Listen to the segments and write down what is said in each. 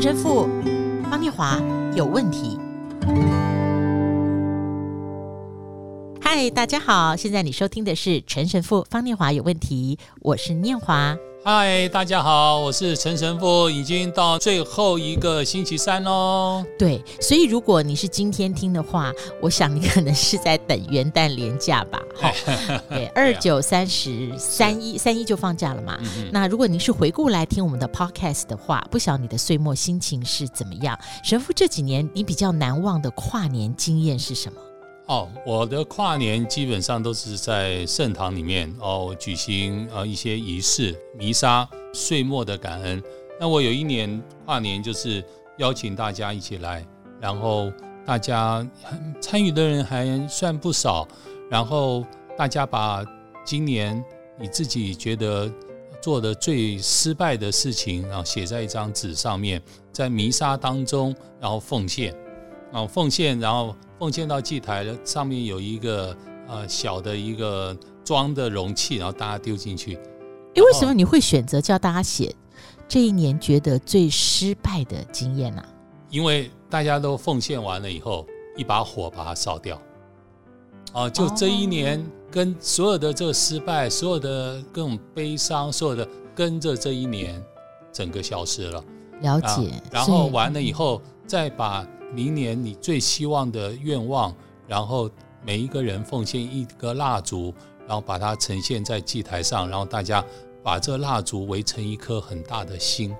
陈神父方念华有问题。嗨，大家好，现在你收听的是陈神父方念华有问题，我是念华。嗨，大家好，我是陈神父，已经到最后一个星期三喽。对，所以如果你是今天听的话，我想你可能是在等元旦连假吧。好，对，二九三十三一三一就放假了嘛。嗯、那如果您是回顾来听我们的 podcast 的话，不晓得你的岁末心情是怎么样？神父这几年你比较难忘的跨年经验是什么？哦，我的跨年基本上都是在圣堂里面哦，举行呃一些仪式、弥撒、岁末的感恩。那我有一年跨年就是邀请大家一起来，然后大家参与的人还算不少。然后大家把今年你自己觉得做的最失败的事情，然后写在一张纸上面，在弥撒当中，然后奉献，然后奉献，然后。奉献到祭台的上面有一个呃小的一个装的容器，然后大家丢进去。诶，为什么你会选择叫大家写这一年觉得最失败的经验呢？因为大家都奉献完了以后，一把火把它烧掉。哦、呃，就这一年跟所有的这个失败，所有的各种悲伤，所有的跟着这一年整个消失了。了解。呃、然后完了以后再把。明年你最希望的愿望，然后每一个人奉献一个蜡烛，然后把它呈现在祭台上，然后大家把这蜡烛围成一颗很大的心，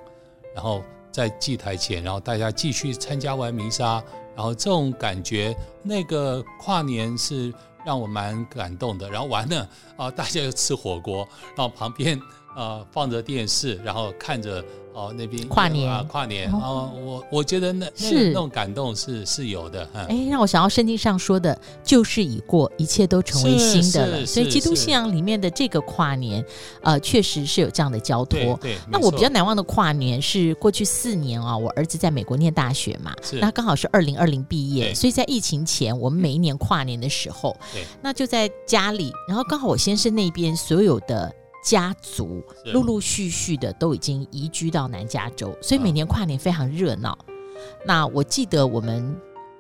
然后在祭台前，然后大家继续参加完弥撒，然后这种感觉，那个跨年是让我蛮感动的。然后完了啊，大家又吃火锅，然后旁边啊放着电视，然后看着。哦，那边跨年啊，跨年哦，哦，我我觉得那是那，那种感动是是有的。哎，让我想到圣经上说的，旧事已过，一切都成为新的了。所以基督信仰里面的这个跨年，呃，确实是有这样的交托。对，对，那我比较难忘的跨年是过去四年啊，我儿子在美国念大学嘛，那刚好是二零二零毕业，所以在疫情前，我们每一年跨年的时候，对，那就在家里，然后刚好我先生那边所有的。家族陆陆续续的都已经移居到南加州，所以每年跨年非常热闹。那我记得我们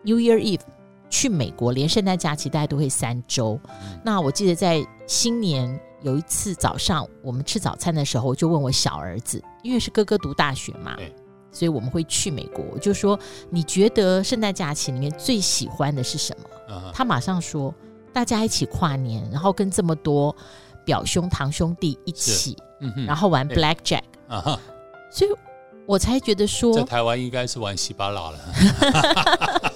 New Year Eve 去美国，连圣诞假期大家都会三周。那我记得在新年有一次早上，我们吃早餐的时候，就问我小儿子，因为是哥哥读大学嘛，所以我们会去美国。我就说，你觉得圣诞假期里面最喜欢的是什么？他马上说，大家一起跨年，然后跟这么多。表兄堂兄弟一起，嗯、然后玩 Blackjack，啊、所以我才觉得说，在台湾应该是玩西巴拉了。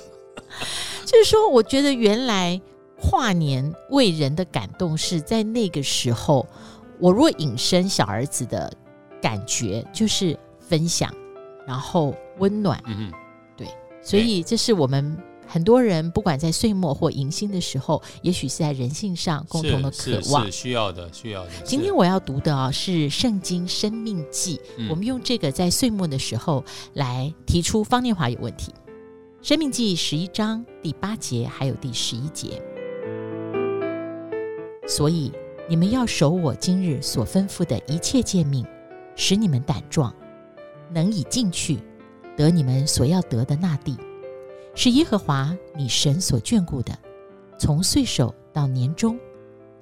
就是说，我觉得原来跨年为人的感动是在那个时候。我若引申小儿子的感觉，就是分享，然后温暖。嗯，对，所以这是我们。很多人不管在岁末或迎新的时候，也许是在人性上共同的渴望，是，需要的，需要的。今天我要读的啊是《圣经·生命记》，我们用这个在岁末的时候来提出方念华有问题，《生命记》十一章第八节还有第十一节。所以你们要守我今日所吩咐的一切诫命，使你们胆壮，能以进去得你们所要得的那地。是耶和华你神所眷顾的，从岁首到年终，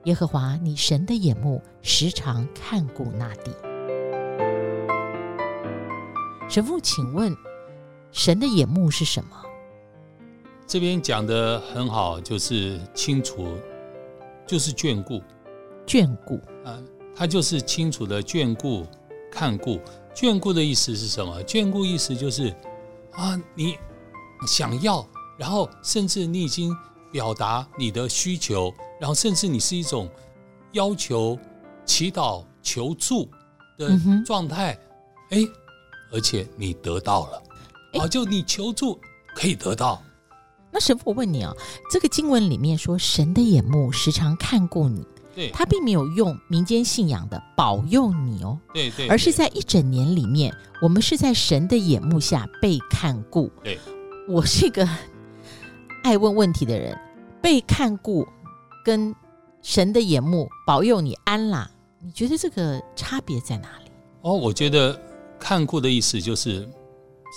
耶和华你神的眼目时常看顾那地。神父，请问神的眼目是什么？这边讲的很好，就是清楚，就是眷顾，眷顾啊，他就是清楚的眷顾、看顾。眷顾的意思是什么？眷顾意思就是啊，你。想要，然后甚至你已经表达你的需求，然后甚至你是一种要求、祈祷、求助的状态，哎、嗯，而且你得到了，啊，就你求助可以得到。那神父，我问你啊，这个经文里面说神的眼目时常看顾你，对，他并没有用民间信仰的保佑你哦，对对，而是在一整年里面，我们是在神的眼目下被看顾，对。我是一个 爱问问题的人，被看顾跟神的眼目保佑你安啦，你觉得这个差别在哪里？哦，我觉得看顾的意思就是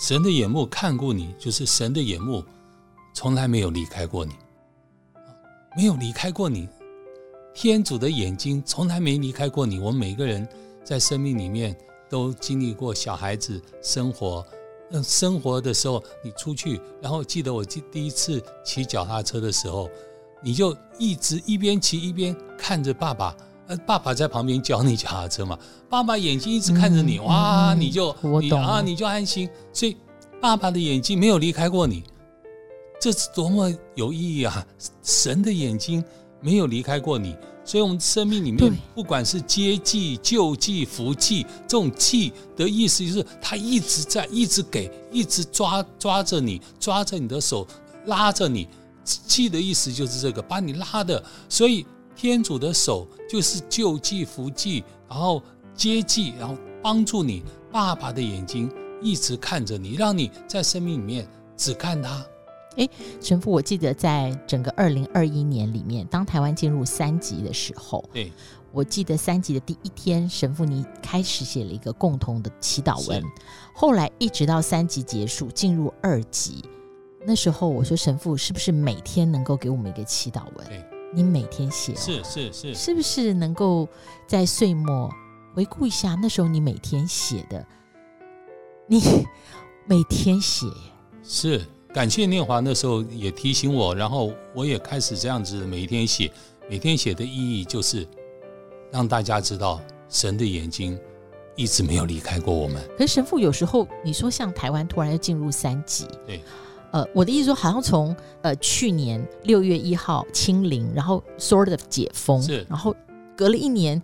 神的眼目看顾你，就是神的眼目从来没有离开过你，没有离开过你。天主的眼睛从来没离开过你。我们每个人在生命里面都经历过小孩子生活，嗯，生活的时候你出去，然后记得我第第一次骑脚踏车的时候，你就一直一边骑一边看着爸爸。呃，爸爸在旁边教你脚踏车嘛，爸爸眼睛一直看着你，嗯、哇，你就你啊，你就安心。所以爸爸的眼睛没有离开过你，这是多么有意义啊！神的眼睛没有离开过你，所以我们生命里面不管是接济、救济、福济，这种济的意思就是他一直在，一直给，一直抓抓着你，抓着你的手，拉着你。济的意思就是这个，把你拉的，所以。天主的手就是救济、福济，然后接济，然后帮助你。爸爸的眼睛一直看着你，让你在生命里面只看他。诶，神父，我记得在整个二零二一年里面，当台湾进入三级的时候，对，我记得三级的第一天，神父你开始写了一个共同的祈祷文，后来一直到三级结束，进入二级，那时候我说神父是不是每天能够给我们一个祈祷文？对。你每天写、哦、是是是，是不是能够在岁末回顾一下那时候你每天写的？你 每天写是感谢念华那时候也提醒我，然后我也开始这样子每一天写。每天写的意义就是让大家知道神的眼睛一直没有离开过我们。可是神父有时候你说像台湾突然要进入三级，对。呃，我的意思说，好像从呃去年六月一号清零，然后 sort of 解封，是，然后隔了一年，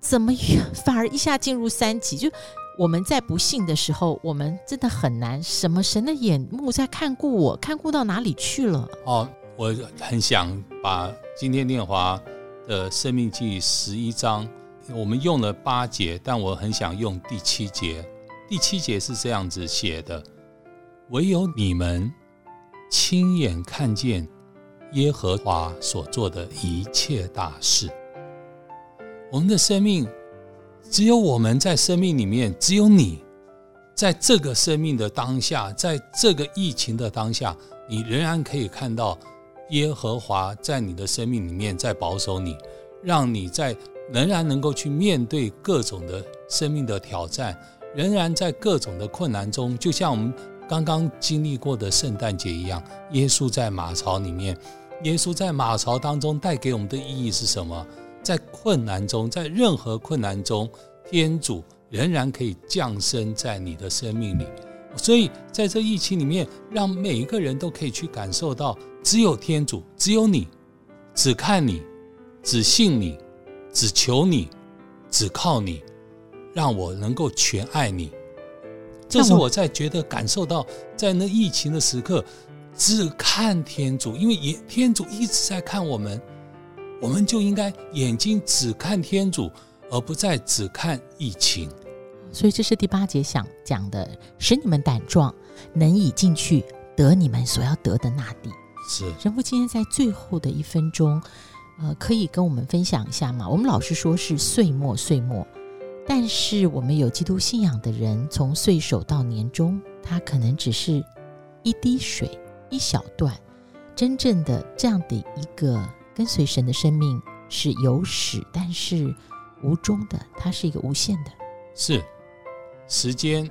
怎么反而一下进入三级？就我们在不幸的时候，我们真的很难。什么神的眼目在看顾我？看顾到哪里去了？哦，我很想把今天念华的生命记十一章，我们用了八节，但我很想用第七节。第七节是这样子写的。唯有你们亲眼看见耶和华所做的一切大事。我们的生命，只有我们在生命里面，只有你在这个生命的当下，在这个疫情的当下，你仍然可以看到耶和华在你的生命里面在保守你，让你在仍然能够去面对各种的生命的挑战，仍然在各种的困难中，就像我们。刚刚经历过的圣诞节一样，耶稣在马槽里面，耶稣在马槽当中带给我们的意义是什么？在困难中，在任何困难中，天主仍然可以降生在你的生命里。所以在这疫情里面，让每一个人都可以去感受到，只有天主，只有你，只看你，只信你，只求你，只靠你，让我能够全爱你。这是我在觉得感受到，在那疫情的时刻，只看天主，因为也天主一直在看我们，我们就应该眼睛只看天主，而不再只看疫情。所以这是第八节想讲的，使你们胆壮，能以进去得你们所要得的那地。是神父今天在最后的一分钟，呃，可以跟我们分享一下吗？我们老是说是岁末岁末。但是我们有基督信仰的人，从岁首到年终，他可能只是一滴水，一小段。真正的这样的一个跟随神的生命是有始，但是无终的，它是一个无限的。是时间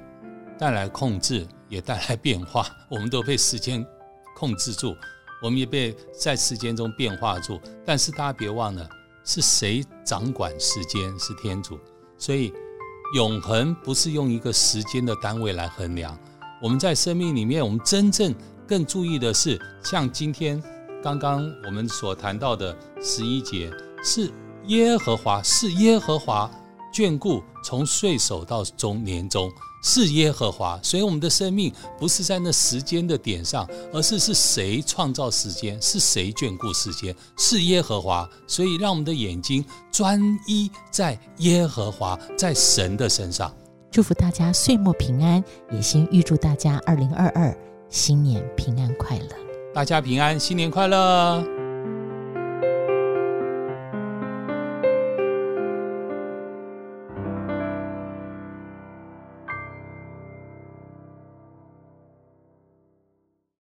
带来控制，也带来变化。我们都被时间控制住，我们也被在时间中变化住。但是大家别忘了，是谁掌管时间？是天主。所以，永恒不是用一个时间的单位来衡量。我们在生命里面，我们真正更注意的是，像今天刚刚我们所谈到的十一节，是耶和华，是耶和华眷顾，从岁首到终年中。是耶和华，所以我们的生命不是在那时间的点上，而是是谁创造时间，是谁眷顾时间，是耶和华。所以让我们的眼睛专一在耶和华，在神的身上。祝福大家岁末平安，也先预祝大家二零二二新年平安快乐。大家平安，新年快乐。